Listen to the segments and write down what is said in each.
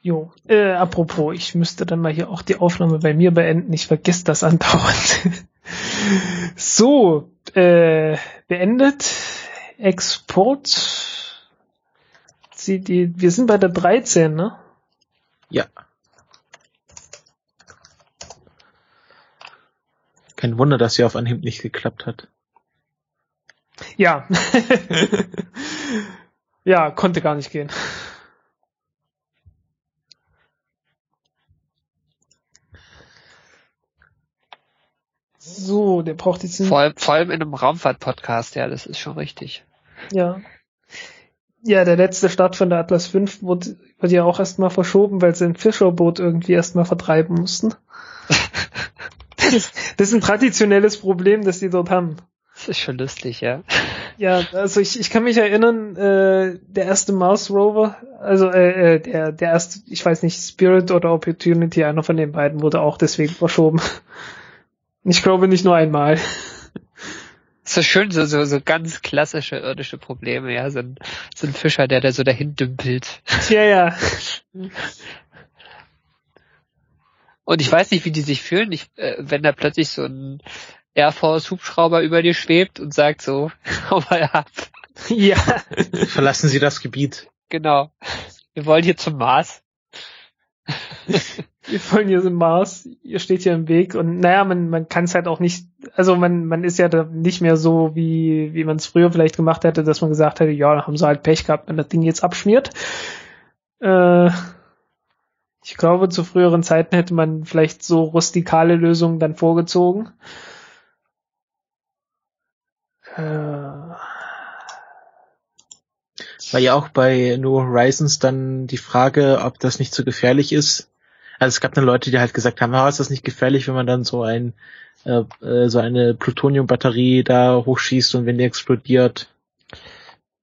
Jo, äh, apropos, ich müsste dann mal hier auch die Aufnahme bei mir beenden. Ich vergesse das andauernd. so, äh, beendet. Export. Sie, die, wir sind bei der 13, ne? Ja. Kein Wunder, dass sie auf Anhieb nicht geklappt hat. Ja. ja, konnte gar nicht gehen. So, der braucht jetzt vor allem, vor allem in einem Raumfahrt-Podcast, ja, das ist schon richtig. Ja. Ja, der letzte Start von der Atlas V wurde, wurde ja auch erstmal verschoben, weil sie ein Fischerboot irgendwie erstmal vertreiben mussten. das ist ein traditionelles Problem, das die dort haben. Das ist schon lustig, ja. Ja, also ich, ich kann mich erinnern, äh, der erste Mars Rover, also äh, äh, der, der erste, ich weiß nicht, Spirit oder Opportunity, einer von den beiden wurde auch deswegen verschoben. Ich glaube nicht nur einmal. So schön, so, so, so ganz klassische irdische Probleme, ja. So ein, so ein Fischer, der da so dahin dümpelt. Ja, ja. Und ich weiß nicht, wie die sich fühlen, ich, äh, wenn da plötzlich so ein Air Force Hubschrauber über dir schwebt und sagt so, hau mal ab. Ja. Verlassen Sie das Gebiet. Genau. Wir wollen hier zum Mars wir wollen hier so Mars, ihr steht hier im Weg und naja, man, man kann es halt auch nicht, also man, man ist ja da nicht mehr so, wie, wie man es früher vielleicht gemacht hätte, dass man gesagt hätte, ja, da haben sie halt Pech gehabt, wenn das Ding jetzt abschmiert. Äh, ich glaube, zu früheren Zeiten hätte man vielleicht so rustikale Lösungen dann vorgezogen. Äh, war ja auch bei New Horizons dann die Frage, ob das nicht zu so gefährlich ist, also es gab dann Leute, die halt gesagt haben, ah, ist das nicht gefährlich, wenn man dann so ein äh, äh, so eine Plutoniumbatterie da hochschießt und wenn die explodiert.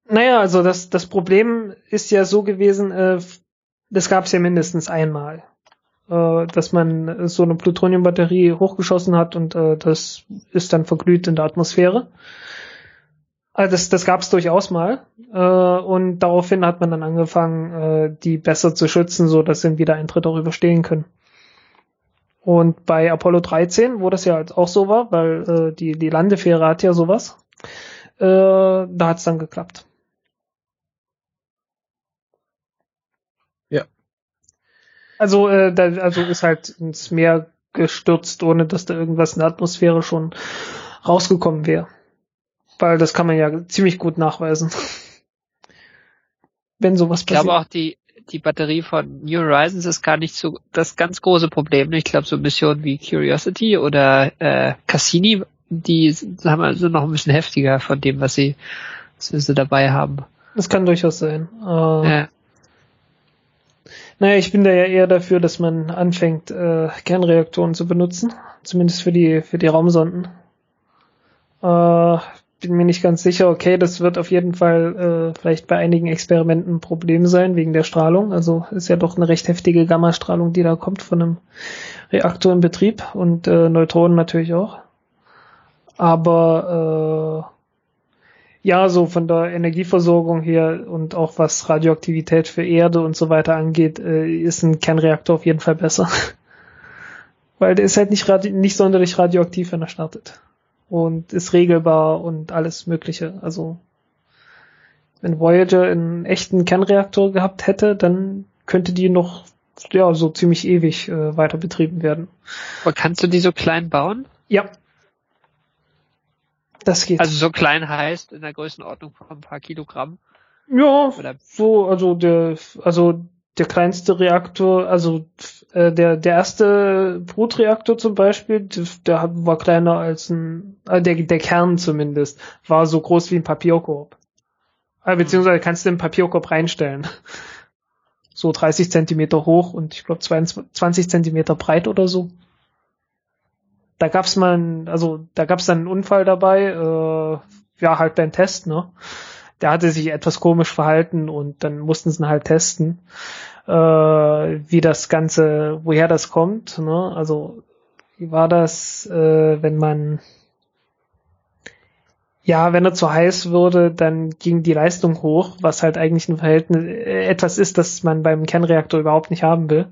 Naja, also das, das Problem ist ja so gewesen, äh, das gab es ja mindestens einmal, äh, dass man so eine Plutoniumbatterie hochgeschossen hat und äh, das ist dann verglüht in der Atmosphäre. Also das, das gab es durchaus mal. Äh, und daraufhin hat man dann angefangen, äh, die besser zu schützen, so dass sie einen Wiedereintritt auch überstehen können. Und bei Apollo 13, wo das ja auch so war, weil äh, die, die Landefähre hat ja sowas, äh, da hat es dann geklappt. Ja. Also, äh, da, also ist halt ins Meer gestürzt, ohne dass da irgendwas in der Atmosphäre schon rausgekommen wäre. Weil das kann man ja ziemlich gut nachweisen. Wenn sowas passiert. Ich glaube auch die, die Batterie von New Horizons ist gar nicht so das ganz große Problem. Ich glaube, so Missionen wie Curiosity oder äh, Cassini, die sind also noch ein bisschen heftiger von dem, was sie, was sie dabei haben. Das kann durchaus sein. Äh, ja. Naja, ich bin da ja eher dafür, dass man anfängt, äh, Kernreaktoren zu benutzen. Zumindest für die, für die Raumsonden. Äh, bin mir nicht ganz sicher. Okay, das wird auf jeden Fall äh, vielleicht bei einigen Experimenten ein Problem sein wegen der Strahlung. Also ist ja doch eine recht heftige Gammastrahlung, die da kommt von einem Reaktor in Betrieb und äh, Neutronen natürlich auch. Aber äh, ja, so von der Energieversorgung her und auch was Radioaktivität für Erde und so weiter angeht, äh, ist ein Kernreaktor auf jeden Fall besser. Weil der ist halt nicht, nicht sonderlich radioaktiv, wenn er startet und ist regelbar und alles Mögliche. Also wenn Voyager einen echten Kernreaktor gehabt hätte, dann könnte die noch ja so ziemlich ewig äh, weiter betrieben werden. Aber kannst du die so klein bauen? Ja. Das geht. Also so klein heißt in der Größenordnung von ein paar Kilogramm. Ja, Oder? so, also der, also der kleinste Reaktor, also äh, der der erste Brutreaktor zum Beispiel, der, war kleiner als ein, äh, der der Kern zumindest war so groß wie ein Papierkorb. Äh, beziehungsweise kannst du den Papierkorb reinstellen. So 30 Zentimeter hoch und ich glaube 20 Zentimeter breit oder so. Da gab's mal, ein, also da gab's dann einen Unfall dabei, äh, ja halt beim Test, ne? der hatte sich etwas komisch verhalten und dann mussten sie ihn halt testen, äh, wie das Ganze, woher das kommt. Ne? Also wie war das, äh, wenn man ja, wenn er zu heiß würde, dann ging die Leistung hoch, was halt eigentlich ein Verhältnis, äh, etwas ist, das man beim Kernreaktor überhaupt nicht haben will.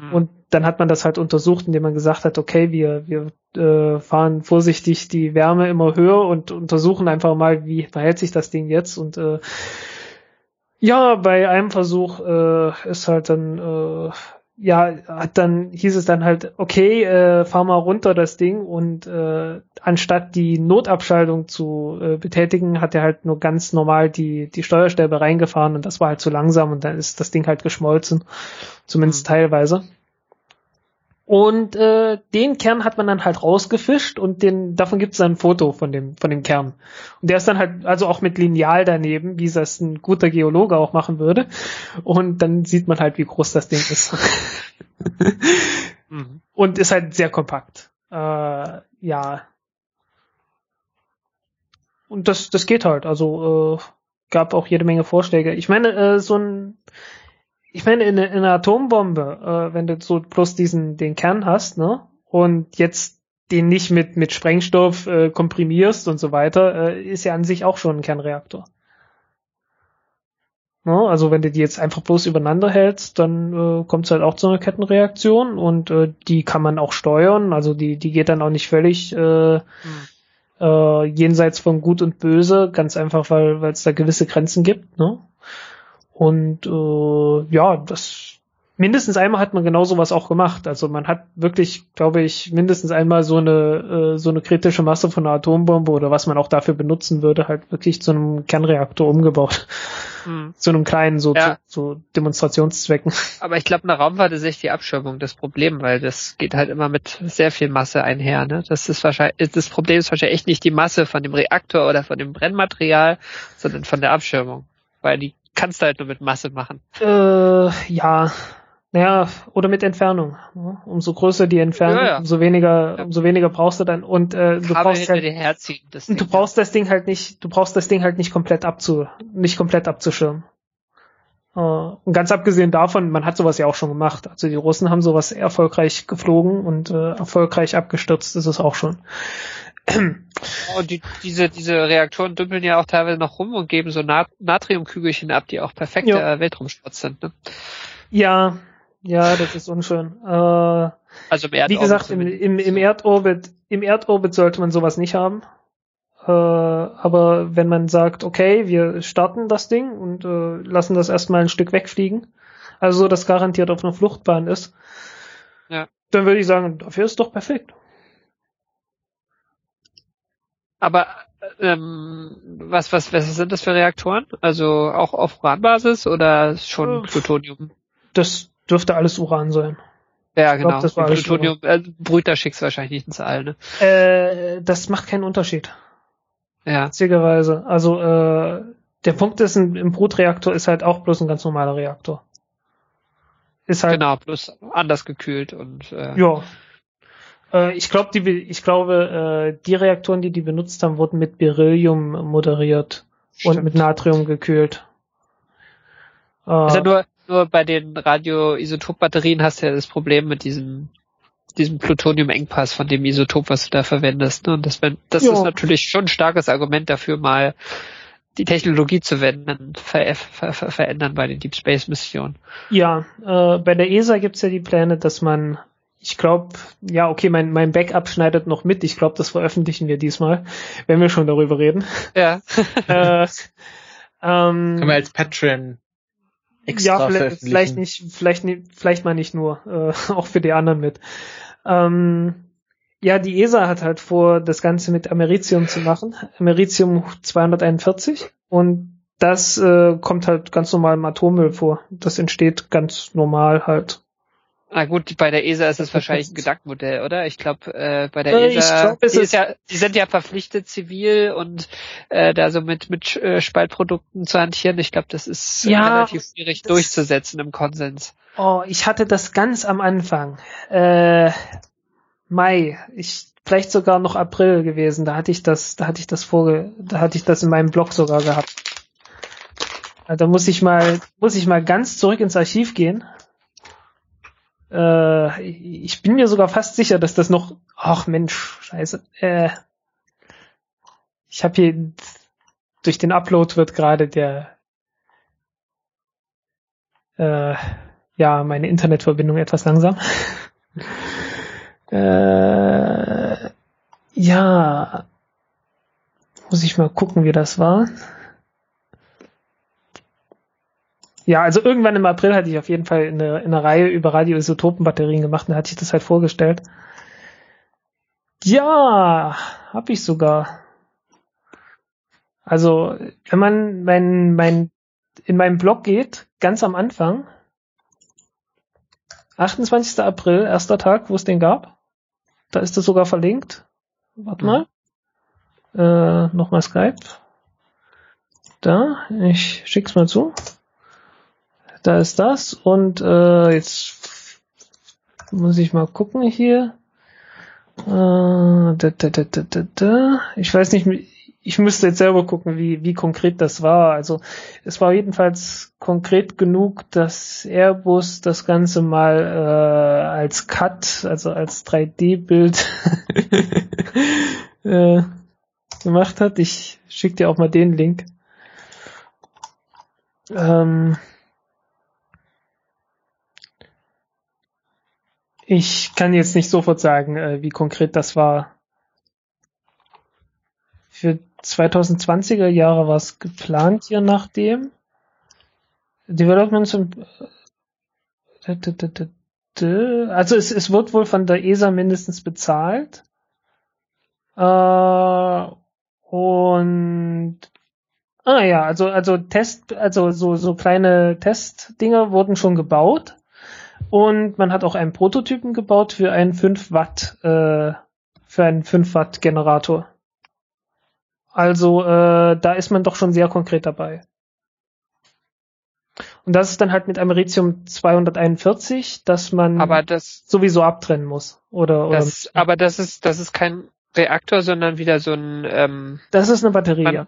Mhm. Und dann hat man das halt untersucht, indem man gesagt hat, okay, wir, wir äh, fahren vorsichtig die Wärme immer höher und untersuchen einfach mal, wie verhält sich das Ding jetzt. Und äh, ja, bei einem Versuch äh, ist halt dann äh, ja, hat dann hieß es dann halt, okay, äh, fahr mal runter das Ding und äh, anstatt die Notabschaltung zu äh, betätigen, hat er halt nur ganz normal die die Steuerstäbe reingefahren und das war halt zu langsam und dann ist das Ding halt geschmolzen, zumindest mhm. teilweise. Und äh, den Kern hat man dann halt rausgefischt und den, davon gibt es dann ein Foto von dem, von dem Kern. Und der ist dann halt, also auch mit Lineal daneben, wie das ein guter Geologe auch machen würde. Und dann sieht man halt, wie groß das Ding ist. mhm. Und ist halt sehr kompakt. Äh, ja. Und das, das geht halt. Also äh, gab auch jede Menge Vorschläge. Ich meine, äh, so ein ich meine, in, in einer Atombombe, äh, wenn du so bloß diesen, den Kern hast, ne, und jetzt den nicht mit, mit Sprengstoff äh, komprimierst und so weiter, äh, ist ja an sich auch schon ein Kernreaktor. Ne? Also wenn du die jetzt einfach bloß übereinander hältst, dann äh, kommt es halt auch zu einer Kettenreaktion und äh, die kann man auch steuern. Also die, die geht dann auch nicht völlig äh, hm. äh, jenseits von Gut und Böse, ganz einfach, weil es da gewisse Grenzen gibt. Ne? Und äh, ja, das mindestens einmal hat man genau sowas auch gemacht. Also man hat wirklich, glaube ich, mindestens einmal so eine äh, so eine kritische Masse von einer Atombombe oder was man auch dafür benutzen würde, halt wirklich zu einem Kernreaktor umgebaut. Hm. Zu einem kleinen, so ja. zu, zu Demonstrationszwecken. Aber ich glaube, eine Raumfahrt ist echt die Abschirmung das Problem, weil das geht halt immer mit sehr viel Masse einher. Ne? Das ist wahrscheinlich, das Problem ist wahrscheinlich echt nicht die Masse von dem Reaktor oder von dem Brennmaterial, sondern von der Abschirmung. Weil die kannst du halt nur mit Masse machen. Äh, ja. Naja, oder mit Entfernung. Umso größer die Entfernung, ja, ja. umso weniger, ja. umso weniger brauchst du dann und äh, du Kabel brauchst halt, herziehen, Ding, du brauchst das Ding halt nicht, du brauchst das Ding halt nicht komplett abzu, nicht komplett abzuschirmen. Uh, und ganz abgesehen davon, man hat sowas ja auch schon gemacht. Also die Russen haben sowas erfolgreich geflogen und äh, erfolgreich abgestürzt ist es auch schon. Oh, die, diese, diese Reaktoren dümpeln ja auch teilweise noch rum und geben so Nat Natriumkügelchen ab, die auch perfekte ja. Weltraumschrott sind. Ne? Ja, ja, das ist unschön. Äh, also im Erdorbit. Wie gesagt, im, im, im Erdorbit, im Erdorbit sollte man sowas nicht haben. Äh, aber wenn man sagt, okay, wir starten das Ding und äh, lassen das erstmal ein Stück wegfliegen, also so, dass garantiert auf einer Fluchtbahn ist, ja. dann würde ich sagen, dafür ist doch perfekt. Aber ähm, was, was, was sind das für Reaktoren? Also auch auf Uranbasis oder schon äh, Plutonium? Das dürfte alles Uran sein. Ja, genau. Glaub, das war Plutonium, äh, Brüter schickst wahrscheinlich nicht ins All, ne? Äh, das macht keinen Unterschied. Ja. Witzigerweise. Also, äh, der Punkt ist, im Brutreaktor ist halt auch bloß ein ganz normaler Reaktor. Ist halt. Genau, bloß anders gekühlt und, äh, Ja, äh, ich glaube, die, ich glaube, äh, die Reaktoren, die die benutzt haben, wurden mit Beryllium moderiert Stimmt. und mit Natrium gekühlt. Äh, also nur, nur bei den Radioisotop-Batterien hast du ja das Problem mit diesem diesem Plutonium-Engpass von dem Isotop, was du da verwendest. Ne? Und das, das ist natürlich schon ein starkes Argument dafür, mal die Technologie zu wenden, ver ver ver verändern bei den Deep Space Missionen. Ja, äh, bei der ESA gibt's ja die Pläne, dass man ich glaube, ja, okay, mein, mein Backup schneidet noch mit. Ich glaube, das veröffentlichen wir diesmal, wenn wir schon darüber reden. Ja. äh, ähm, Können wir als Patreon extra ja, vielleicht, vielleicht nicht, vielleicht, vielleicht mal nicht nur, äh, auch für die anderen mit. Ähm, ja, die ESA hat halt vor, das Ganze mit Americium zu machen. Americium 241 und das äh, kommt halt ganz normal im Atommüll vor. Das entsteht ganz normal halt na gut, bei der ESA ist es wahrscheinlich ein Gedankenmodell, oder? Ich glaube, äh, bei der äh, ESA, glaub, die, ist ja, die sind ja verpflichtet zivil und äh, da so mit, mit äh, Spaltprodukten zu hantieren. Ich glaube, das ist ja, relativ schwierig durchzusetzen im Konsens. Oh, ich hatte das ganz am Anfang. Äh, Mai, ich vielleicht sogar noch April gewesen. Da hatte ich das, da hatte ich das vorge, da hatte ich das in meinem Blog sogar gehabt. Da muss ich mal, muss ich mal ganz zurück ins Archiv gehen äh, ich bin mir sogar fast sicher, dass das noch. Ach Mensch, scheiße. Äh, ich habe hier durch den Upload wird gerade der äh, ja meine Internetverbindung etwas langsam. äh, ja, muss ich mal gucken, wie das war. Ja, also irgendwann im April hatte ich auf jeden Fall eine, eine Reihe über Radioisotopenbatterien gemacht und da hatte ich das halt vorgestellt. Ja, hab ich sogar. Also, wenn man mein, mein, in meinem Blog geht, ganz am Anfang, 28. April, erster Tag, wo es den gab, da ist es sogar verlinkt. Warte mal. Äh, nochmal Skype. Da, ich schick's mal zu. Da ist das und äh, jetzt muss ich mal gucken hier. Äh, da, da, da, da, da. Ich weiß nicht, ich müsste jetzt selber gucken, wie, wie konkret das war. Also es war jedenfalls konkret genug, dass Airbus das Ganze mal äh, als Cut, also als 3D-Bild äh, gemacht hat. Ich schicke dir auch mal den Link. Ähm, ich kann jetzt nicht sofort sagen, äh, wie konkret das war. Für 2020er Jahre war es geplant, je nachdem. Developments und also es, es wird wohl von der ESA mindestens bezahlt. Äh, und ah ja, also also Test, also so so kleine Testdinger wurden schon gebaut und man hat auch einen Prototypen gebaut für einen 5 Watt äh, für einen 5 Watt Generator. Also äh, da ist man doch schon sehr konkret dabei. Und das ist dann halt mit Americium 241, dass man aber das sowieso abtrennen muss. Oder, oder das, aber das ist das ist kein Reaktor, sondern wieder so ein ähm, das ist eine Batterie, man, ja.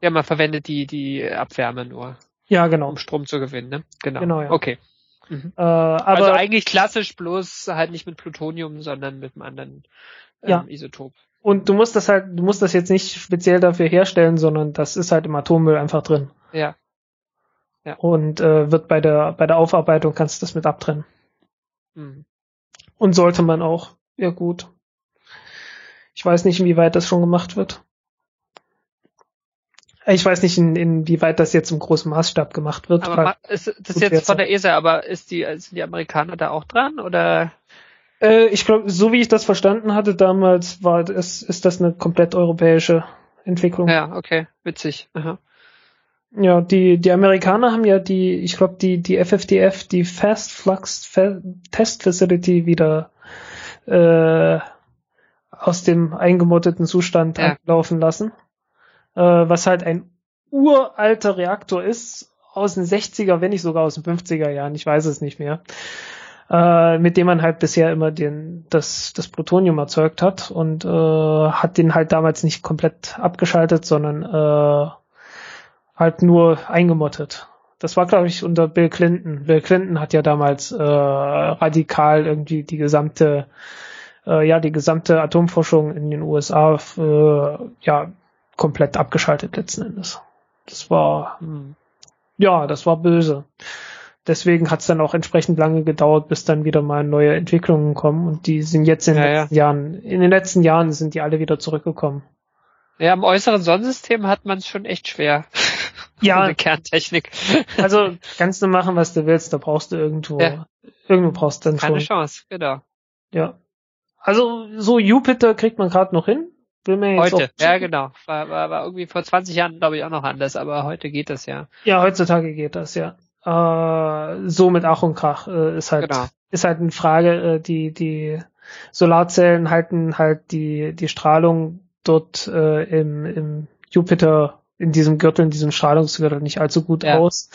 Ja, man verwendet die die Abwärme nur, Ja, genau. um Strom zu gewinnen, ne? Genau. Genau, ja. Okay. Mhm. Äh, aber also eigentlich klassisch, bloß halt nicht mit Plutonium, sondern mit einem anderen ähm, Ja. Isotop. und du musst das halt, du musst das jetzt nicht speziell dafür herstellen, sondern das ist halt im Atommüll einfach drin. Ja. Und äh, wird bei der bei der Aufarbeitung kannst du das mit abtrennen. Mhm. Und sollte man auch. Ja gut. Ich weiß nicht, inwieweit das schon gemacht wird. Ich weiß nicht, in, inwieweit das jetzt im großen Maßstab gemacht wird. Aber ist das jetzt von der ESA, aber ist die sind die Amerikaner da auch dran oder? Äh, ich glaube, so wie ich das verstanden hatte damals, war das, ist das eine komplett europäische Entwicklung. Ja, okay, witzig. Aha. Ja, die, die Amerikaner haben ja die, ich glaube, die, die FFDF, die Fast Flux Fa Test Facility wieder äh, aus dem eingemotteten Zustand Ja. laufen lassen. Äh, was halt ein uralter Reaktor ist, aus den 60er, wenn nicht sogar aus den 50er Jahren, ich weiß es nicht mehr. Äh, mit dem man halt bisher immer den, das, das Plutonium erzeugt hat und äh, hat den halt damals nicht komplett abgeschaltet, sondern äh, halt nur eingemottet. Das war, glaube ich, unter Bill Clinton. Bill Clinton hat ja damals äh, radikal irgendwie die gesamte, äh, ja, die gesamte Atomforschung in den USA äh, ja komplett abgeschaltet letzten Endes. Das war, Hm. ja, das war böse. Deswegen hat es dann auch entsprechend lange gedauert, bis dann wieder mal neue Entwicklungen kommen und die sind jetzt in den Ja, ja. letzten Jahren, in den letzten Jahren sind die alle wieder zurückgekommen. Ja, im äußeren Sonnensystem hat man es schon echt schwer. Ja. Ohne Kerntechnik. Also kannst du machen, was du willst, da brauchst du irgendwo, Ja. irgendwo brauchst du dann Keine schon. Chance, genau. Ja. Also so Jupiter kriegt man gerade noch hin. Will mir jetzt Heute, ja genau. War, war, war irgendwie vor 20 Jahren, glaube ich, auch noch anders, aber heute geht das ja. Ja, heutzutage geht das, ja. Äh, so mit Ach und Krach äh, ist halt, Genau. ist halt eine Frage, äh, die, die Solarzellen halten halt die, die Strahlung dort äh, im, im Jupiter, in diesem Gürtel, in diesem Strahlungsgürtel nicht allzu gut Ja. aus.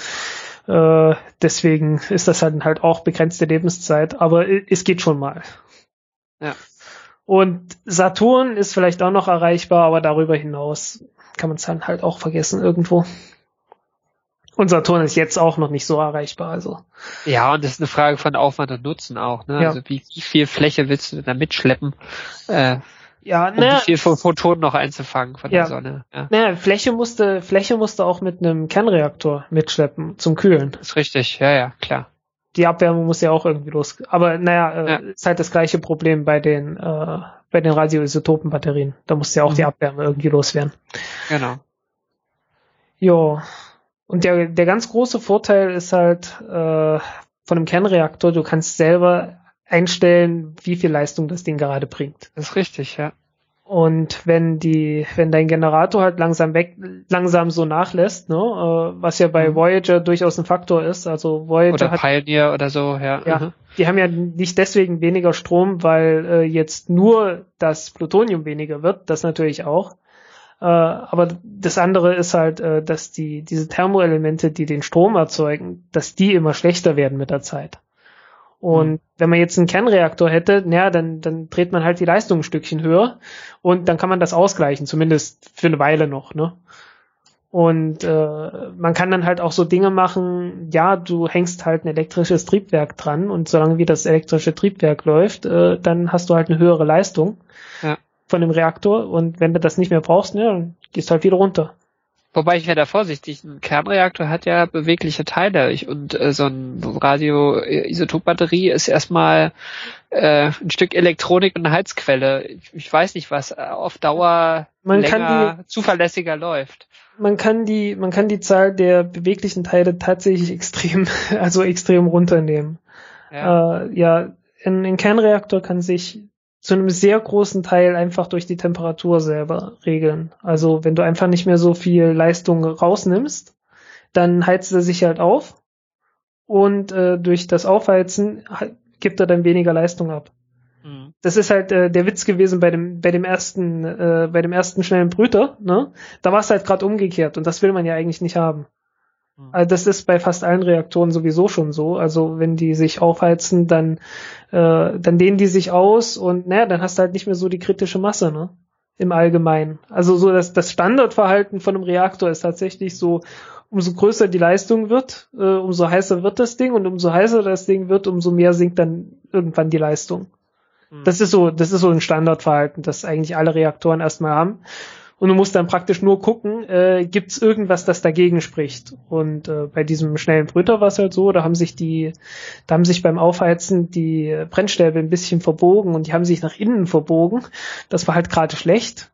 Äh, deswegen ist das halt halt auch begrenzte Lebenszeit, aber es geht schon mal. Ja. Und Saturn ist vielleicht auch noch erreichbar, aber darüber hinaus kann man es dann halt auch vergessen irgendwo. Und Saturn ist jetzt auch noch nicht so erreichbar, also. Ja, und das ist eine Frage von Aufwand und Nutzen auch, ne? Ja. Also wie, wie viel Fläche willst du da mitschleppen? Äh, Ja, um wie viel von Photonen noch einzufangen von Ja. der Sonne. Ja, naja, Fläche musste, Fläche musste auch mit einem Kernreaktor mitschleppen zum Kühlen. ist richtig. Ja, ja, klar. Die Abwärme muss ja auch irgendwie los. Aber naja, äh, Ja. ist halt das gleiche Problem bei den, äh, bei den Radioisotopenbatterien. Da muss ja auch die Mhm. Abwärme irgendwie loswerden. Genau. Jo. Und der, der ganz große Vorteil ist halt äh, von einem Kernreaktor, du kannst selber einstellen, wie viel Leistung das Ding gerade bringt. Das ist richtig, ja. Und wenn die, wenn dein Generator halt langsam weg, langsam so nachlässt, ne, äh, was ja bei Mhm. Voyager durchaus ein Faktor ist, also Voyager Oder hat, Pioneer oder so, ja. Ja. Mhm. die haben ja nicht deswegen weniger Strom, weil äh, jetzt nur das Plutonium weniger wird, das natürlich auch. Äh, aber das andere ist halt, äh, dass die, diese Thermoelemente, die den Strom erzeugen, dass die immer schlechter werden mit der Zeit. Und Mhm. wenn man jetzt einen Kernreaktor hätte, naja, dann, dann dreht man halt die Leistung ein Stückchen höher und dann kann man das ausgleichen, zumindest für eine Weile noch, ne? Und äh, man kann dann halt auch so Dinge machen, ja, du hängst halt ein elektrisches Triebwerk dran und solange wie das elektrische Triebwerk läuft, äh, dann hast du halt eine höhere Leistung Ja. von dem Reaktor und wenn du das nicht mehr brauchst, ne, dann gehst halt wieder runter. Wobei ich wäre da vorsichtig. Ein Kernreaktor hat ja bewegliche Teile Ich- und äh, so ein Radioisotopbatterie ist erstmal äh, ein Stück Elektronik und eine Heizquelle. Ich, ich weiß nicht, was äh, auf Dauer Man länger kann zuverlässiger läuft. Man kann die, man kann die Zahl der beweglichen Teile tatsächlich extrem, also extrem runternehmen. Ja. Äh, ja, ein, ein Kernreaktor kann sich zu einem sehr großen Teil einfach durch die Temperatur selber regeln. Also wenn du einfach nicht mehr so viel Leistung rausnimmst, dann heizt er sich halt auf und äh, durch das Aufheizen gibt er dann weniger Leistung ab. Mhm. Das ist halt äh, der Witz gewesen bei dem bei dem ersten äh, bei dem ersten schnellen Brüter, ne? Da war es halt gerade umgekehrt und das will man ja eigentlich nicht haben. Also das ist bei fast allen Reaktoren sowieso schon so. Also wenn die sich aufheizen, dann äh, dann dehnen die sich aus und naja, dann hast du halt nicht mehr so die kritische Masse, ne? Im Allgemeinen. Also so das, das Standardverhalten von einem Reaktor ist tatsächlich so, umso größer die Leistung wird, äh, umso heißer wird das Ding und umso heißer das Ding wird, umso mehr sinkt dann irgendwann die Leistung. Mhm. Das ist so, das ist so ein Standardverhalten, das eigentlich alle Reaktoren erstmal haben. Und du musst dann praktisch nur gucken, äh, gibt es irgendwas, das dagegen spricht. Und äh, bei diesem schnellen Brüter war es halt so, da haben sich die, da haben sich beim Aufheizen die Brennstäbe ein bisschen verbogen und die haben sich nach innen verbogen. Das war halt gerade schlecht.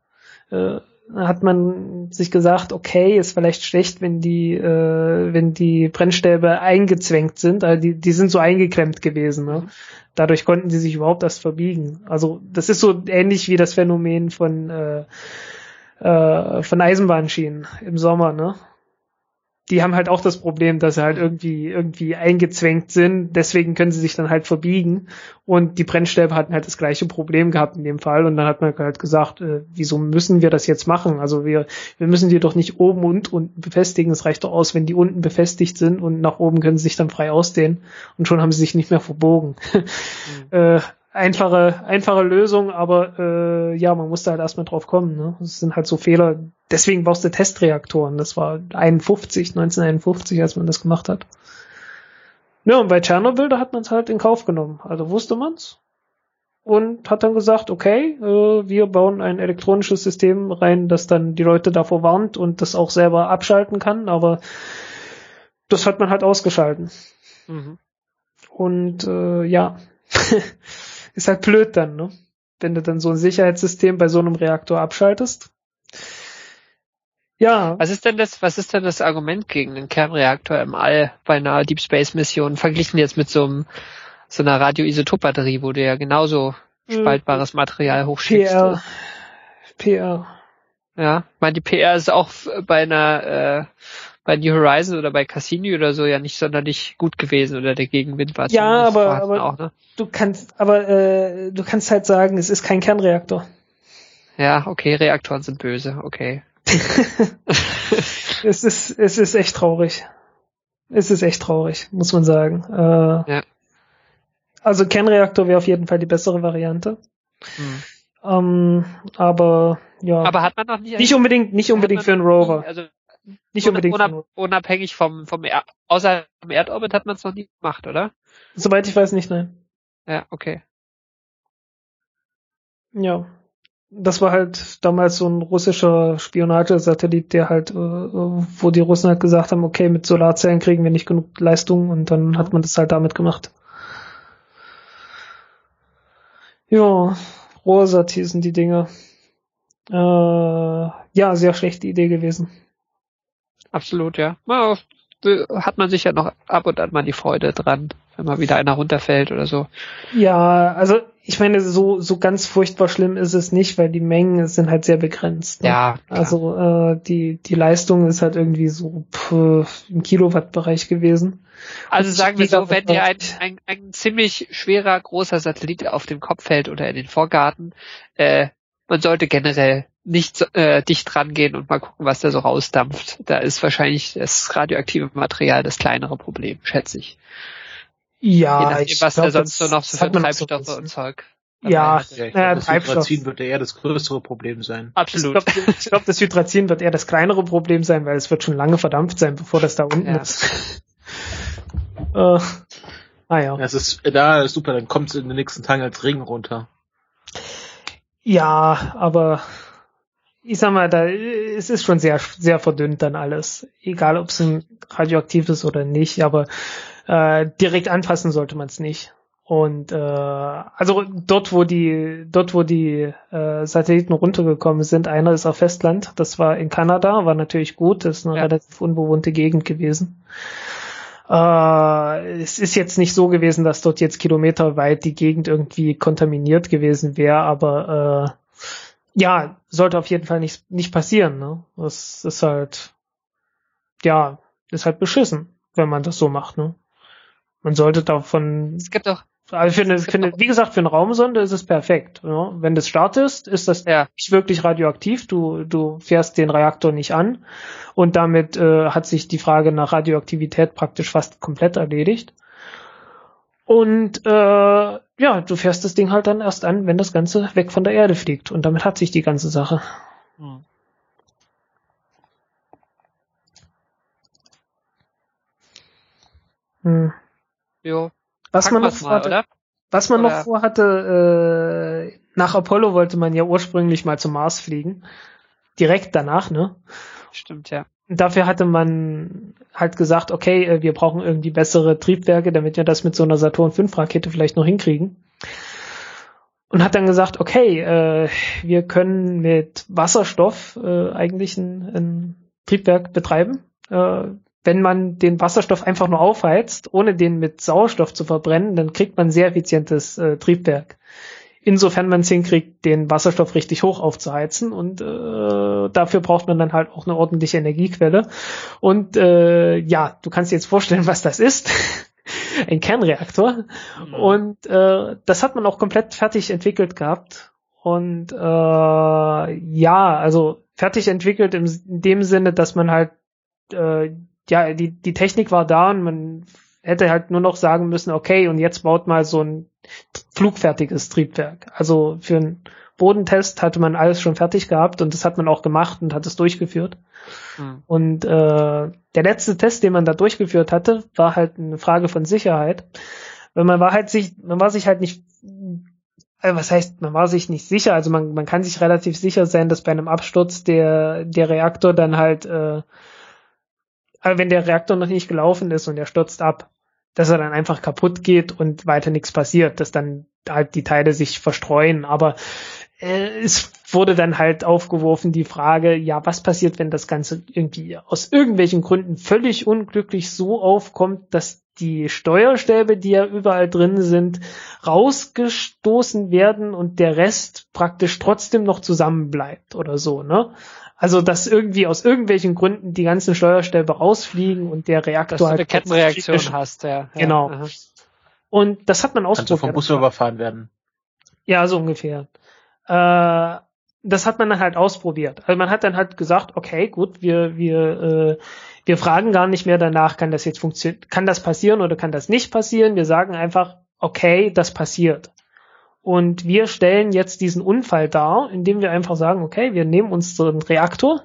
Äh, hat man sich gesagt, okay, ist vielleicht schlecht, wenn die, äh, wenn die Brennstäbe eingezwängt sind, also die, die sind so eingeklemmt gewesen. Ne? Dadurch konnten sie sich überhaupt erst verbiegen. Also das ist so ähnlich wie das Phänomen von äh, äh, von Eisenbahnschienen im Sommer, ne? Die haben halt auch das Problem, dass sie halt irgendwie irgendwie eingezwängt sind, deswegen können sie sich dann halt verbiegen und die Brennstäbe hatten halt das gleiche Problem gehabt in dem Fall und dann hat man halt gesagt, äh, wieso müssen wir das jetzt machen? Also wir wir müssen die doch nicht oben und unten befestigen, es reicht doch aus, wenn die unten befestigt sind und nach oben können sie sich dann frei ausdehnen und schon haben sie sich nicht mehr verbogen. äh, einfache, einfache Lösung, aber äh, ja, man musste halt erstmal drauf kommen. Ne? Das sind halt so Fehler. Deswegen brauchst du Testreaktoren. Das war 51, 1951, als man das gemacht hat. Ja, und bei Tschernobyl, da hat man es halt in Kauf genommen. Also wusste man's und hat dann gesagt, okay, äh, wir bauen ein elektronisches System rein, das dann die Leute davor warnt und das auch selber abschalten kann, aber das hat man halt ausgeschalten. Mhm. Und äh, ja, ist halt blöd dann, ne? Wenn du dann so ein Sicherheitssystem bei so einem Reaktor abschaltest. Ja, Was ist denn das, was ist denn das Argument gegen einen Kernreaktor im All bei einer Deep Space Mission verglichen jetzt mit so einem, so einer Radioisotopbatterie, wo du ja genauso Mhm. spaltbares Material hochschickst? PR. PR. Ja, ich meine, die PR ist auch bei einer, äh, bei New Horizon oder bei Cassini oder so ja nicht sonderlich gut gewesen oder der Gegenwind war Ja, aber- aber- auch, ne? Du kannst, aber äh, du kannst halt sagen, es ist kein Kernreaktor. Ja, okay, Reaktoren sind böse, okay. es ist, es ist echt traurig. Es ist echt traurig, muss man sagen. Äh, Ja. Also Kernreaktor wäre auf jeden Fall die bessere Variante. Hm. Ähm, aber ja, Aber hat man noch nicht, nicht unbedingt, nicht unbedingt für einen Rover. nie- Also Nicht unbedingt unab unabhängig vom, vom er außer vom Erdorbit hat man es noch nie gemacht, oder? Soweit ich weiß nicht, nein. Ja, okay. Ja. das war halt damals so ein russischer Spionagesatellit, der halt, äh, wo die Russen halt gesagt haben, okay, mit Solarzellen kriegen wir nicht genug Leistung und dann hat man das halt damit gemacht. Ja, Rohrsat hießen die Dinge. Äh, ja, sehr schlechte Idee gewesen. Absolut, ja. ja. Hat man sicher noch ab und an mal die Freude dran, wenn mal wieder einer runterfällt oder so. Ja, also ich meine, so, so ganz furchtbar schlimm ist es nicht, weil die Mengen sind halt sehr begrenzt. Ne? Ja. Klar. Also äh, die, die Leistung ist halt irgendwie so pff, im Kilowattbereich gewesen. Also sagen wir so, wenn dir ein, ein, ein ziemlich schwerer, großer Satellit auf dem Kopf fällt oder in den Vorgarten, äh, man sollte generell nicht äh, dicht rangehen und mal gucken, was da so rausdampft. Da ist wahrscheinlich das radioaktive Material das kleinere Problem, schätze ich. Ja, Je nachdem, was glaub, da sonst so noch so für Treibstoffe so und Zeug. Ja, Ja, ich ja, glaub, das Treibstoff. Hydrazin wird eher das größere Problem sein. Absolut. Ich glaube, glaub, das Hydrazin wird eher das kleinere Problem sein, weil es wird schon lange verdampft sein, bevor das da unten Ja. ist. äh, ah ja. Das ist da ist super, dann kommt es in den nächsten Tagen als Regen runter. Ja, aber ich sag mal, da es ist schon sehr sehr verdünnt dann alles, egal ob es radioaktiv ist oder nicht, aber äh, direkt anfassen sollte man es nicht. Und äh, also dort, wo die dort, wo die äh, Satelliten runtergekommen sind, einer ist auf Festland, das war in Kanada, war natürlich gut, das ist eine Ja. relativ unbewohnte Gegend gewesen. Äh, es ist jetzt nicht so gewesen, dass dort jetzt kilometerweit die Gegend irgendwie kontaminiert gewesen wäre, aber äh, ja, sollte auf jeden Fall nicht, nicht passieren. Ne? Das ist halt, ja, ist halt beschissen, wenn man das so macht. Ne? Man sollte davon, Es gibt auch, also für eine, für eine, wie gesagt, für eine Raumsonde ist es perfekt. Ne? Wenn das startest, ist das ja, nicht wirklich radioaktiv. Du, du fährst den Reaktor nicht an und damit äh, hat sich die Frage nach Radioaktivität praktisch fast komplett erledigt. Und äh, ja, du fährst das Ding halt dann erst an, wenn das Ganze weg von der Erde fliegt. Und damit hat sich die ganze Sache. Hm. Hm. jo. Was man noch mal, vorhatte, oder? was man Oder- noch vorhatte, äh, nach Apollo wollte man ja ursprünglich mal zum Mars fliegen. Direkt danach, ne? Stimmt, ja. Dafür hatte man halt gesagt, okay, äh, wir brauchen irgendwie bessere Triebwerke, damit wir das mit so einer Saturn V Rakete vielleicht noch hinkriegen. Und hat dann gesagt, okay, äh, wir können mit Wasserstoff äh, eigentlich ein, ein Triebwerk betreiben. Äh, wenn man den Wasserstoff einfach nur aufheizt, ohne den mit Sauerstoff zu verbrennen, dann kriegt man sehr effizientes äh, Triebwerk. Insofern man es hinkriegt, den Wasserstoff richtig hoch aufzuheizen und äh, dafür braucht man dann halt auch eine ordentliche Energiequelle. Und äh, ja, du kannst dir jetzt vorstellen, was das ist. Ein Kernreaktor. Mhm. Und äh, das hat man auch komplett fertig entwickelt gehabt. Und äh, ja, also fertig entwickelt im, in dem Sinne, dass man halt äh, ja, die, die Technik war da und man hätte halt nur noch sagen müssen, okay, und jetzt baut mal so ein flugfertiges Triebwerk. Also für einen Bodentest hatte man alles schon fertig gehabt und das hat man auch gemacht und hat es durchgeführt. Hm. Und äh, der letzte Test, den man da durchgeführt hatte, war halt eine Frage von Sicherheit. Weil man war halt sich, man war sich halt nicht, äh, was heißt, man war sich nicht sicher. Also man, man kann sich relativ sicher sein, dass bei einem Absturz der der Reaktor dann halt, äh, äh, wenn der Reaktor noch nicht gelaufen ist und er stürzt ab, dass er dann einfach kaputt geht und weiter nichts passiert, dass dann halt die Teile sich verstreuen. Aber äh, es wurde dann halt aufgeworfen die Frage, ja, was passiert, wenn das Ganze irgendwie aus irgendwelchen Gründen völlig unglücklich so aufkommt, dass die Steuerstäbe, die ja überall drin sind, rausgestoßen werden und der Rest praktisch trotzdem noch zusammenbleibt oder so, ne? Also, dass irgendwie aus irgendwelchen Gründen die ganzen Steuerstäbe rausfliegen und der Reaktor Dass du halt eine Kettenreaktion hast, ja. ja. Genau. aha. Und das hat man Kannst du vom ausprobiert. Bus überfahren werden. Ja, so ungefähr. Äh, das hat man dann halt ausprobiert. Also man hat dann halt gesagt, okay, gut, wir wir äh, wir fragen gar nicht mehr danach, kann das jetzt funktionieren, kann das passieren oder kann das nicht passieren. Wir sagen einfach, okay, das passiert. Und wir stellen jetzt diesen Unfall dar, indem wir einfach sagen, okay, wir nehmen uns so einen Reaktor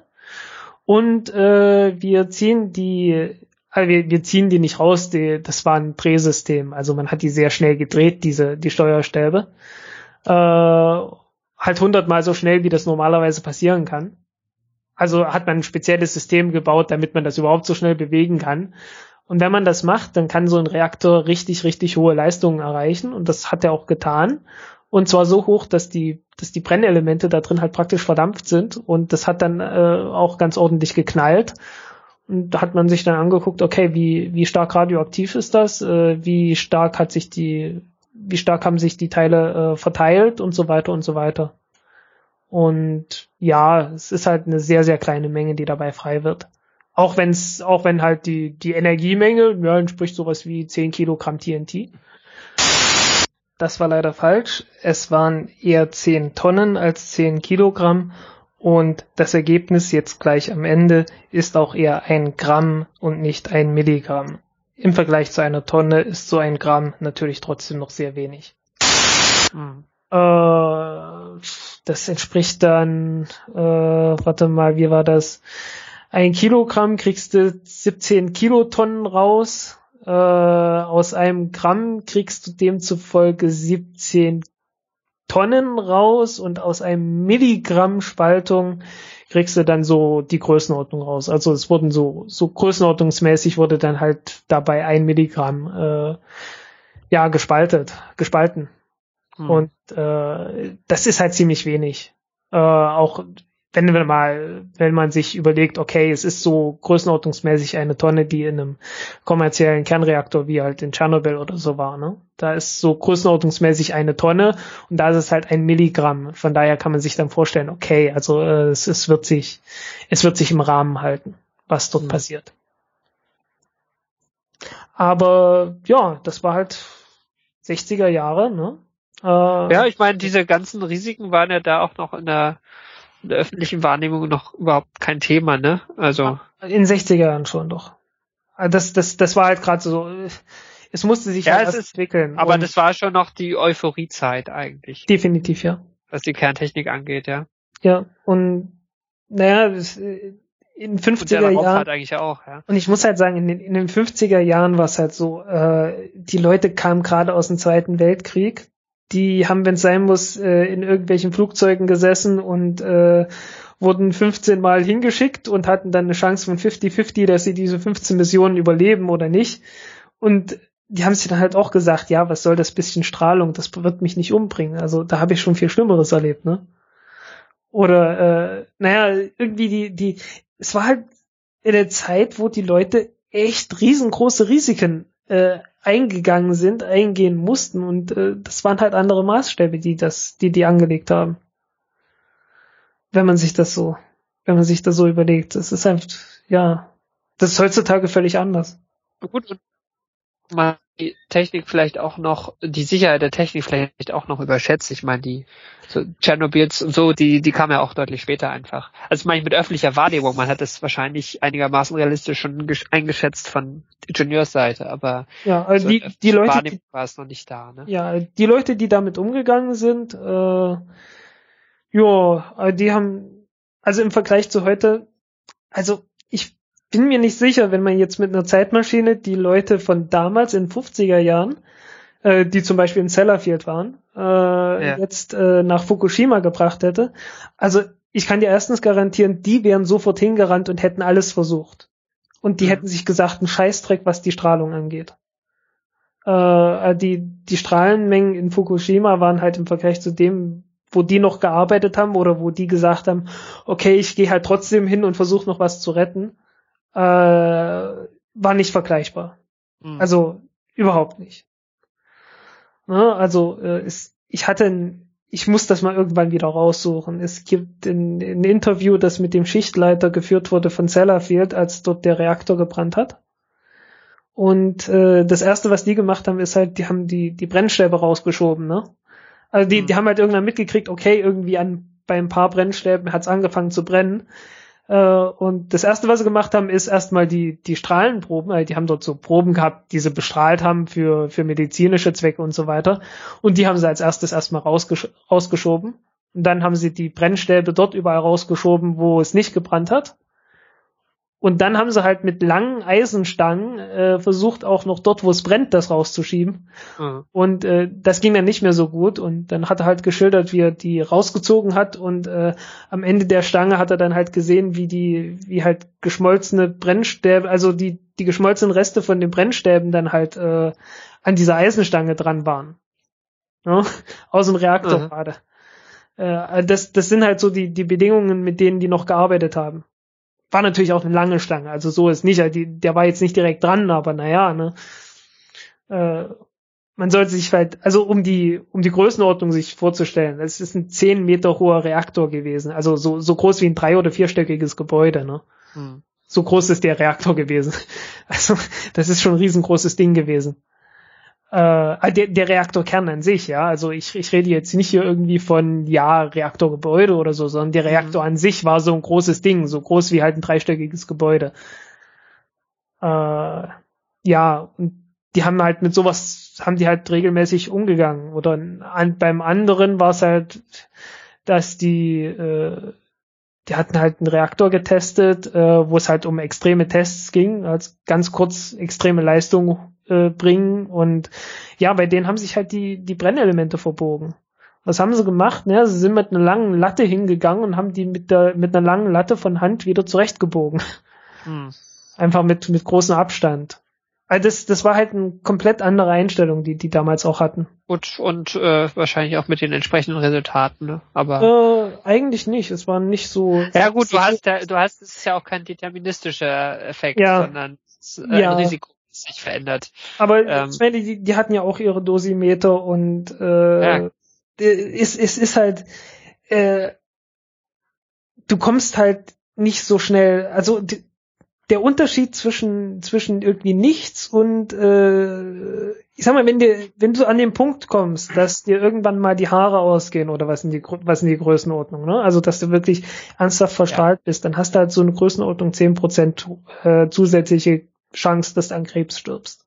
und äh, wir ziehen die, also wir, wir ziehen die nicht raus, die, das war ein Drehsystem, also man hat die sehr schnell gedreht, diese die Steuerstäbe äh, halt hundertmal so schnell, wie das normalerweise passieren kann. Also hat man ein spezielles System gebaut, damit man das überhaupt so schnell bewegen kann. Und wenn man das macht, dann kann so ein Reaktor richtig, richtig hohe Leistungen erreichen. Und das hat er auch getan. Und zwar so hoch, dass die, dass die Brennelemente da drin halt praktisch verdampft sind. Und das hat dann äh, auch ganz ordentlich geknallt. Und da hat man sich dann angeguckt, okay, wie, wie stark radioaktiv ist das? Äh, wie stark hat sich die, wie stark haben sich die Teile äh, verteilt und so weiter und so weiter. Und ja, es ist halt eine sehr, sehr kleine Menge, die dabei frei wird. Auch wenn es, auch wenn halt die, die Energiemenge, ja, entspricht sowas wie 10 Kilogramm TNT. Das war leider falsch. Es waren eher 10 Tonnen als 10 Kilogramm. Und das Ergebnis jetzt gleich am Ende ist auch eher ein Gramm und nicht ein Milligramm. Im Vergleich zu einer Tonne ist so ein Gramm natürlich trotzdem noch sehr wenig. Hm. Äh, das entspricht dann, äh, warte mal, wie war das? Ein Kilogramm kriegst du 17 Kilotonnen raus. Äh, aus einem Gramm kriegst du demzufolge 17 Tonnen raus und aus einem Milligramm Spaltung kriegst du dann so die Größenordnung raus. Also es wurden so, so größenordnungsmäßig wurde dann halt dabei ein Milligramm äh, ja gespaltet, gespalten. Hm. Und äh, das ist halt ziemlich wenig. Äh, auch wenn wir mal, wenn man sich überlegt, okay, es ist so größenordnungsmäßig eine Tonne, die in einem kommerziellen Kernreaktor wie halt in Tschernobyl oder so war, ne? Da ist so größenordnungsmäßig eine Tonne und da ist es halt ein Milligramm. Von daher kann man sich dann vorstellen, okay, also äh, es, es wird sich, es wird sich im Rahmen halten, was dort mhm. passiert. Aber ja, das war halt 60er Jahre, ne? Äh, ja, ich meine, diese ganzen Risiken waren ja da auch noch in der in der öffentlichen Wahrnehmung noch überhaupt kein Thema, ne? Also in 60er Jahren schon doch. Also das das das war halt gerade so es musste sich ja, halt es ist, entwickeln. Aber das war schon noch die Euphoriezeit eigentlich. Definitiv, ja. Was die Kerntechnik angeht, ja. Ja, und naja, in 50er Jahren. eigentlich auch, ja. Und ich muss halt sagen, in den, in den 50er Jahren war es halt so, äh, die Leute kamen gerade aus dem Zweiten Weltkrieg die haben, wenn es sein muss, äh, in irgendwelchen Flugzeugen gesessen und äh, wurden 15 Mal hingeschickt und hatten dann eine Chance von 50-50, dass sie diese 15 Missionen überleben oder nicht. Und die haben sich dann halt auch gesagt, ja, was soll das bisschen Strahlung, das wird mich nicht umbringen. Also da habe ich schon viel Schlimmeres erlebt, ne? Oder äh, naja, irgendwie die, die, es war halt in der Zeit, wo die Leute echt riesengroße Risiken äh, eingegangen sind, eingehen mussten und äh, das waren halt andere Maßstäbe, die das, die die angelegt haben. Wenn man sich das so, wenn man sich das so überlegt, das ist einfach, ja, das ist heutzutage völlig anders. Gut, und man die Technik vielleicht auch noch, die Sicherheit der Technik vielleicht auch noch überschätzt. Ich meine, die so Tschernobyls und so, die, die kam ja auch deutlich später einfach. Also meine ich mit öffentlicher Wahrnehmung, man hat das wahrscheinlich einigermaßen realistisch schon eingeschätzt von Ingenieursseite, aber ja, also so die, die Leute, die, war es noch nicht da. Ne? Ja, die Leute, die damit umgegangen sind, äh, ja, die haben, also im Vergleich zu heute, also ich bin mir nicht sicher, wenn man jetzt mit einer Zeitmaschine die Leute von damals in 50er Jahren, äh, die zum Beispiel in Sellafield waren, äh, ja. jetzt äh, nach Fukushima gebracht hätte. Also ich kann dir erstens garantieren, die wären sofort hingerannt und hätten alles versucht. Und die mhm. hätten sich gesagt, ein Scheißdreck, was die Strahlung angeht. Äh, die, die Strahlenmengen in Fukushima waren halt im Vergleich zu dem, wo die noch gearbeitet haben oder wo die gesagt haben, okay, ich gehe halt trotzdem hin und versuche noch was zu retten, äh, war nicht vergleichbar. Mhm. Also überhaupt nicht. Ne? Also äh, es, ich hatte ein, ich muss das mal irgendwann wieder raussuchen. Es gibt ein, ein Interview, das mit dem Schichtleiter geführt wurde von Sellafield, als dort der Reaktor gebrannt hat. Und äh, das erste, was die gemacht haben, ist halt, die haben die die Brennstäbe rausgeschoben, ne? Also die, mhm. die haben halt irgendwann mitgekriegt, okay, irgendwie an bei ein paar Brennstäben hat's angefangen zu brennen. Äh, und das erste, was sie gemacht haben, ist erstmal die, die Strahlenproben. Die haben dort so Proben gehabt, die sie bestrahlt haben für, für medizinische Zwecke und so weiter. Und die haben sie als erstes erstmal rausgesch rausgeschoben. Und dann haben sie die Brennstäbe dort überall rausgeschoben, wo es nicht gebrannt hat. Und dann haben sie halt mit langen Eisenstangen äh, versucht, auch noch dort, wo es brennt, das rauszuschieben. Mhm. Und äh, das ging dann nicht mehr so gut. Und dann hat er halt geschildert, wie er die rausgezogen hat. Und äh, am Ende der Stange hat er dann halt gesehen, wie die, wie halt geschmolzene Brennstäbe, also die, die geschmolzenen Reste von den Brennstäben dann halt äh, an dieser Eisenstange dran waren. Ja? Aus dem Reaktor mhm. gerade. Äh, das, das sind halt so die, die Bedingungen, mit denen die noch gearbeitet haben war natürlich auch eine lange Stange, also so ist nicht, der war jetzt nicht direkt dran, aber naja, ne. Äh, man sollte sich halt, also um die, um die Größenordnung sich vorzustellen, es ist ein zehn Meter hoher Reaktor gewesen, also so, so groß wie ein drei- oder vierstöckiges Gebäude, ne. Hm. So groß ist der Reaktor gewesen. Also, das ist schon ein riesengroßes Ding gewesen äh, der, der Reaktorkern an sich, ja. Also ich, ich rede jetzt nicht hier irgendwie von, ja, Reaktorgebäude oder so, sondern der Reaktor mhm. an sich war so ein großes Ding, so groß wie halt ein dreistöckiges Gebäude. Äh, ja, und die haben halt mit sowas, haben die halt regelmäßig umgegangen. Oder an, beim anderen war es halt, dass die, äh, die hatten halt einen Reaktor getestet, äh, wo es halt um extreme Tests ging, als ganz kurz extreme Leistung äh, bringen. Und ja, bei denen haben sich halt die, die Brennelemente verbogen. Was haben sie gemacht? Ja, sie sind mit einer langen Latte hingegangen und haben die mit der mit einer langen Latte von Hand wieder zurechtgebogen. Hm. Einfach mit mit großem Abstand. Also das, das war halt eine komplett andere Einstellung, die die damals auch hatten. Und und äh, wahrscheinlich auch mit den entsprechenden Resultaten, ne? Aber äh, eigentlich nicht. Es war nicht so. Ja gut, du hast ja, du hast es ist ja auch kein deterministischer Effekt, ja. sondern äh, ja. ein Risiko sich verändert. Aber ähm, ich meine, die, die hatten ja auch ihre Dosimeter und äh, ja. es, es ist halt, äh, du kommst halt nicht so schnell, also die, der Unterschied zwischen zwischen irgendwie nichts und äh, ich sag mal, wenn dir wenn du an den Punkt kommst, dass dir irgendwann mal die Haare ausgehen oder was in die was in die Größenordnung, ne? Also dass du wirklich ernsthaft verstrahlt ja. bist, dann hast du halt so eine Größenordnung 10% äh, zusätzliche Chance, dass du an Krebs stirbst.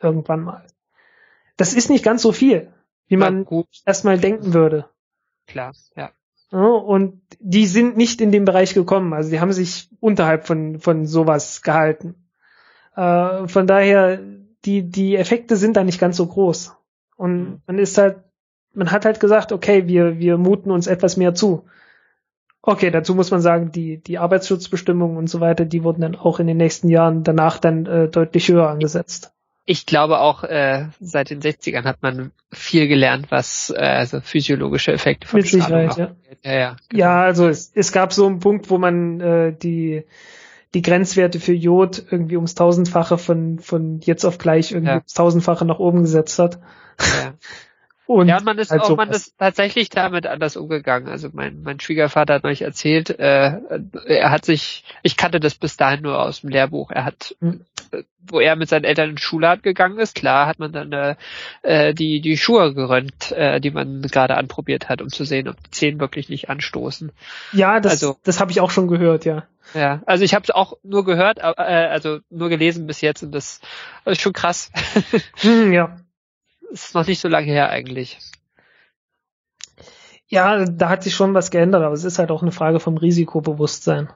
Irgendwann mal. Das ist nicht ganz so viel, wie man ja, erstmal denken würde. Klar, ja. Und die sind nicht in den Bereich gekommen. Also die haben sich unterhalb von, von sowas gehalten. Äh, von daher, die, die Effekte sind da nicht ganz so groß. Und mhm. man ist halt, man hat halt gesagt, okay, wir, wir muten uns etwas mehr zu. Okay, dazu muss man sagen, die, die Arbeitsschutzbestimmungen und so weiter, die wurden dann auch in den nächsten Jahren danach dann äh, deutlich höher angesetzt. Ich glaube auch, äh, seit den 60ern hat man viel gelernt, was äh, also physiologische Effekte von Mit Sicherheit, ja. Ja, ja, genau. ja, also es, es gab so einen Punkt, wo man äh, die die Grenzwerte für Jod irgendwie ums tausendfache von von jetzt auf gleich irgendwie ja. ums tausendfache nach oben gesetzt hat. Ja. Und ja, man ist halt auch, so man ist tatsächlich damit anders umgegangen. Also mein, mein Schwiegervater hat euch erzählt, äh, er hat sich, ich kannte das bis dahin nur aus dem Lehrbuch. Er hat, mhm. wo er mit seinen Eltern in hat gegangen ist, klar hat man dann äh, äh, die die Schuhe gerönt, äh, die man gerade anprobiert hat, um zu sehen, ob die Zehen wirklich nicht anstoßen. Ja, das, also, das habe ich auch schon gehört, ja. Ja, also ich habe es auch nur gehört, äh, also nur gelesen bis jetzt und das, das ist schon krass. Hm, ja ist noch nicht so lange her eigentlich. Ja, da hat sich schon was geändert, aber es ist halt auch eine Frage vom Risikobewusstsein.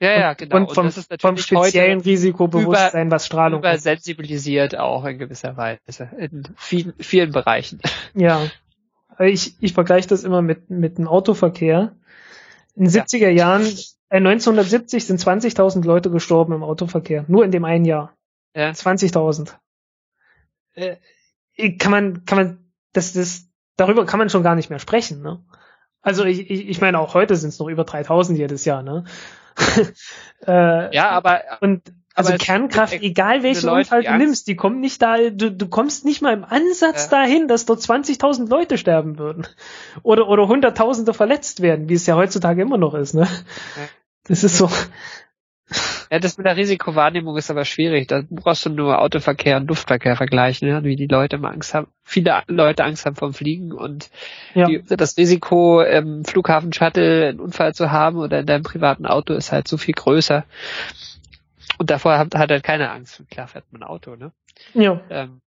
Ja, ja, genau. Und vom, und vom speziellen Risikobewusstsein, über, was Strahlung über sensibilisiert auch in gewisser Weise in vielen, vielen Bereichen. Ja, ich, ich vergleiche das immer mit, mit dem Autoverkehr. In den ja. 70er Jahren, äh, 1970 sind 20.000 Leute gestorben im Autoverkehr. Nur in dem einen Jahr. Ja. 20.000. Äh, kann man, kann man, das, das, darüber kann man schon gar nicht mehr sprechen, ne? Also ich, ich, ich meine, auch heute sind es noch über 3000 jedes Jahr, ne? äh, ja, aber und also aber Kernkraft, egal welche Unfall du nimmst, die kommen nicht da, du, du kommst nicht mal im Ansatz ja. dahin, dass dort 20.000 Leute sterben würden. Oder, oder Hunderttausende verletzt werden, wie es ja heutzutage immer noch ist, ne? Ja. Das ist so, ja, das mit der Risikowahrnehmung ist aber schwierig. Da brauchst du nur Autoverkehr und Luftverkehr vergleichen, ja, wie die Leute immer Angst haben. Viele Leute Angst haben vom Fliegen und ja. die, das Risiko, im Flughafen Shuttle einen Unfall zu haben oder in deinem privaten Auto ist halt so viel größer. Und davor hat, hat halt keine Angst. Und klar fährt man Auto, ne? Ja. Ähm,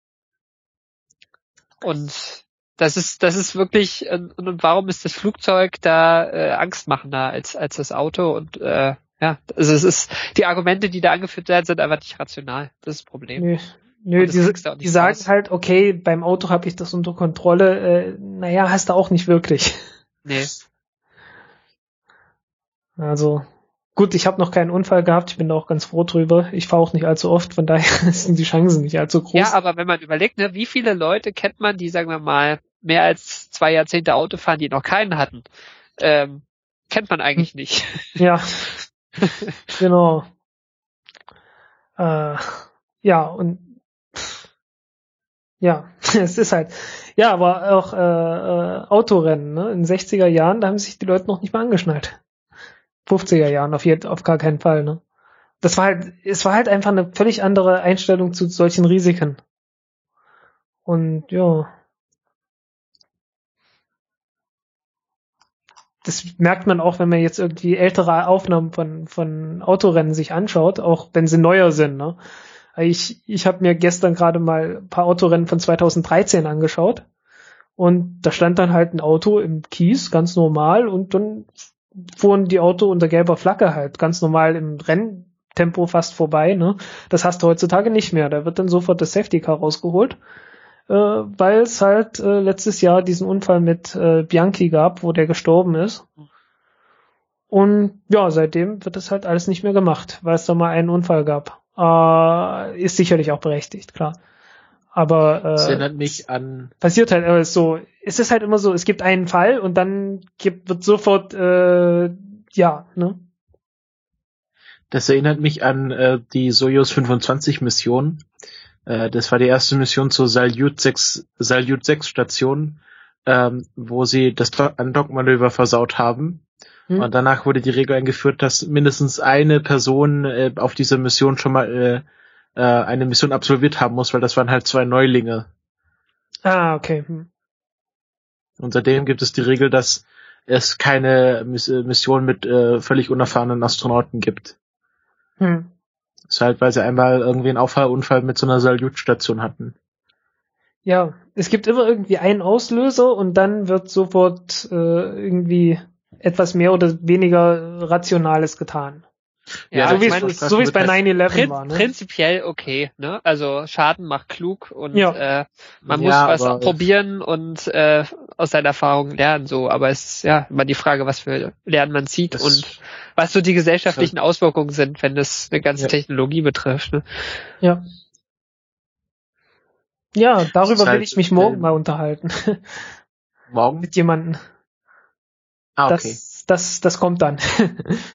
und das ist, das ist wirklich, und, und warum ist das Flugzeug da äh, angstmachender als, als das Auto? Und äh, Ja, also es ist, die Argumente, die da angeführt werden, sind einfach nicht rational. Das ist das Problem. Nö, nö die, die sagen halt, okay, beim Auto habe ich das unter Kontrolle. Äh, naja, hast du auch nicht wirklich. Nee. Also, gut, ich habe noch keinen Unfall gehabt, ich bin da auch ganz froh drüber. Ich fahre auch nicht allzu oft, von daher sind die Chancen nicht allzu groß. Ja, aber wenn man überlegt, ne, wie viele Leute kennt man, die, sagen wir mal, mehr als zwei Jahrzehnte Auto fahren, die noch keinen hatten, ähm, kennt man eigentlich hm. nicht. Ja, genau. Äh, ja, und ja, es ist halt, ja, aber auch äh, äh, Autorennen, ne? In 60er Jahren, da haben sich die Leute noch nicht mal angeschnallt. 50er Jahren auf, jeden, auf gar keinen Fall, ne? Das war halt, es war halt einfach eine völlig andere Einstellung zu solchen Risiken. Und ja. Das merkt man auch, wenn man jetzt irgendwie ältere Aufnahmen von, von Autorennen sich anschaut, auch wenn sie neuer sind, ne? Ich, ich habe mir gestern gerade mal ein paar Autorennen von 2013 angeschaut und da stand dann halt ein Auto im Kies, ganz normal, und dann fuhren die Auto unter gelber Flagge halt ganz normal im Renntempo fast vorbei. Ne? Das hast du heutzutage nicht mehr. Da wird dann sofort das Safety Car rausgeholt, äh, weil es halt äh, letztes Jahr diesen Unfall mit äh, Bianchi gab, wo der gestorben ist. Und ja, seitdem wird das halt alles nicht mehr gemacht, weil es da mal einen Unfall gab. Äh, ist sicherlich auch berechtigt, klar. Aber äh, das erinnert mich an passiert halt äh, so. Es ist halt immer so, es gibt einen Fall und dann gibt, wird sofort äh, ja, ne? Das erinnert mich an äh, die Soyuz 25 Mission. Äh, das war die erste Mission zur Salyut 6 Salyut 6 Station, ähm, wo sie das Undock-Manöver versaut haben. Hm. Und danach wurde die Regel eingeführt, dass mindestens eine Person äh, auf dieser Mission schon mal äh, äh, eine Mission absolviert haben muss, weil das waren halt zwei Neulinge. Ah, okay. Hm. Und seitdem gibt es die Regel, dass es keine äh, Mission mit äh, völlig unerfahrenen Astronauten gibt. Hm. Ist halt, weil sie einmal irgendwie einen Auffahrunfall mit so einer Salyutstation hatten. Ja, es gibt immer irgendwie einen Auslöser und dann wird sofort äh, irgendwie etwas mehr oder weniger Rationales getan. Ja, so wie es so bei 9-11 prin war. Ne? Prinzipiell okay, ne? Also Schaden macht klug und ja. äh, man muss ja, was probieren und äh, aus seiner Erfahrung lernen, so. Aber es ist ja immer die Frage, was für Lernen man zieht und was so die gesellschaftlichen Auswirkungen sind, wenn das eine ganze ja. Technologie betrifft. Ne? Ja. Ja, darüber halt, will ich mich morgen äh, mal unterhalten. Morgen? Mit jemandem. Ah, okay. Das, das, das kommt dann.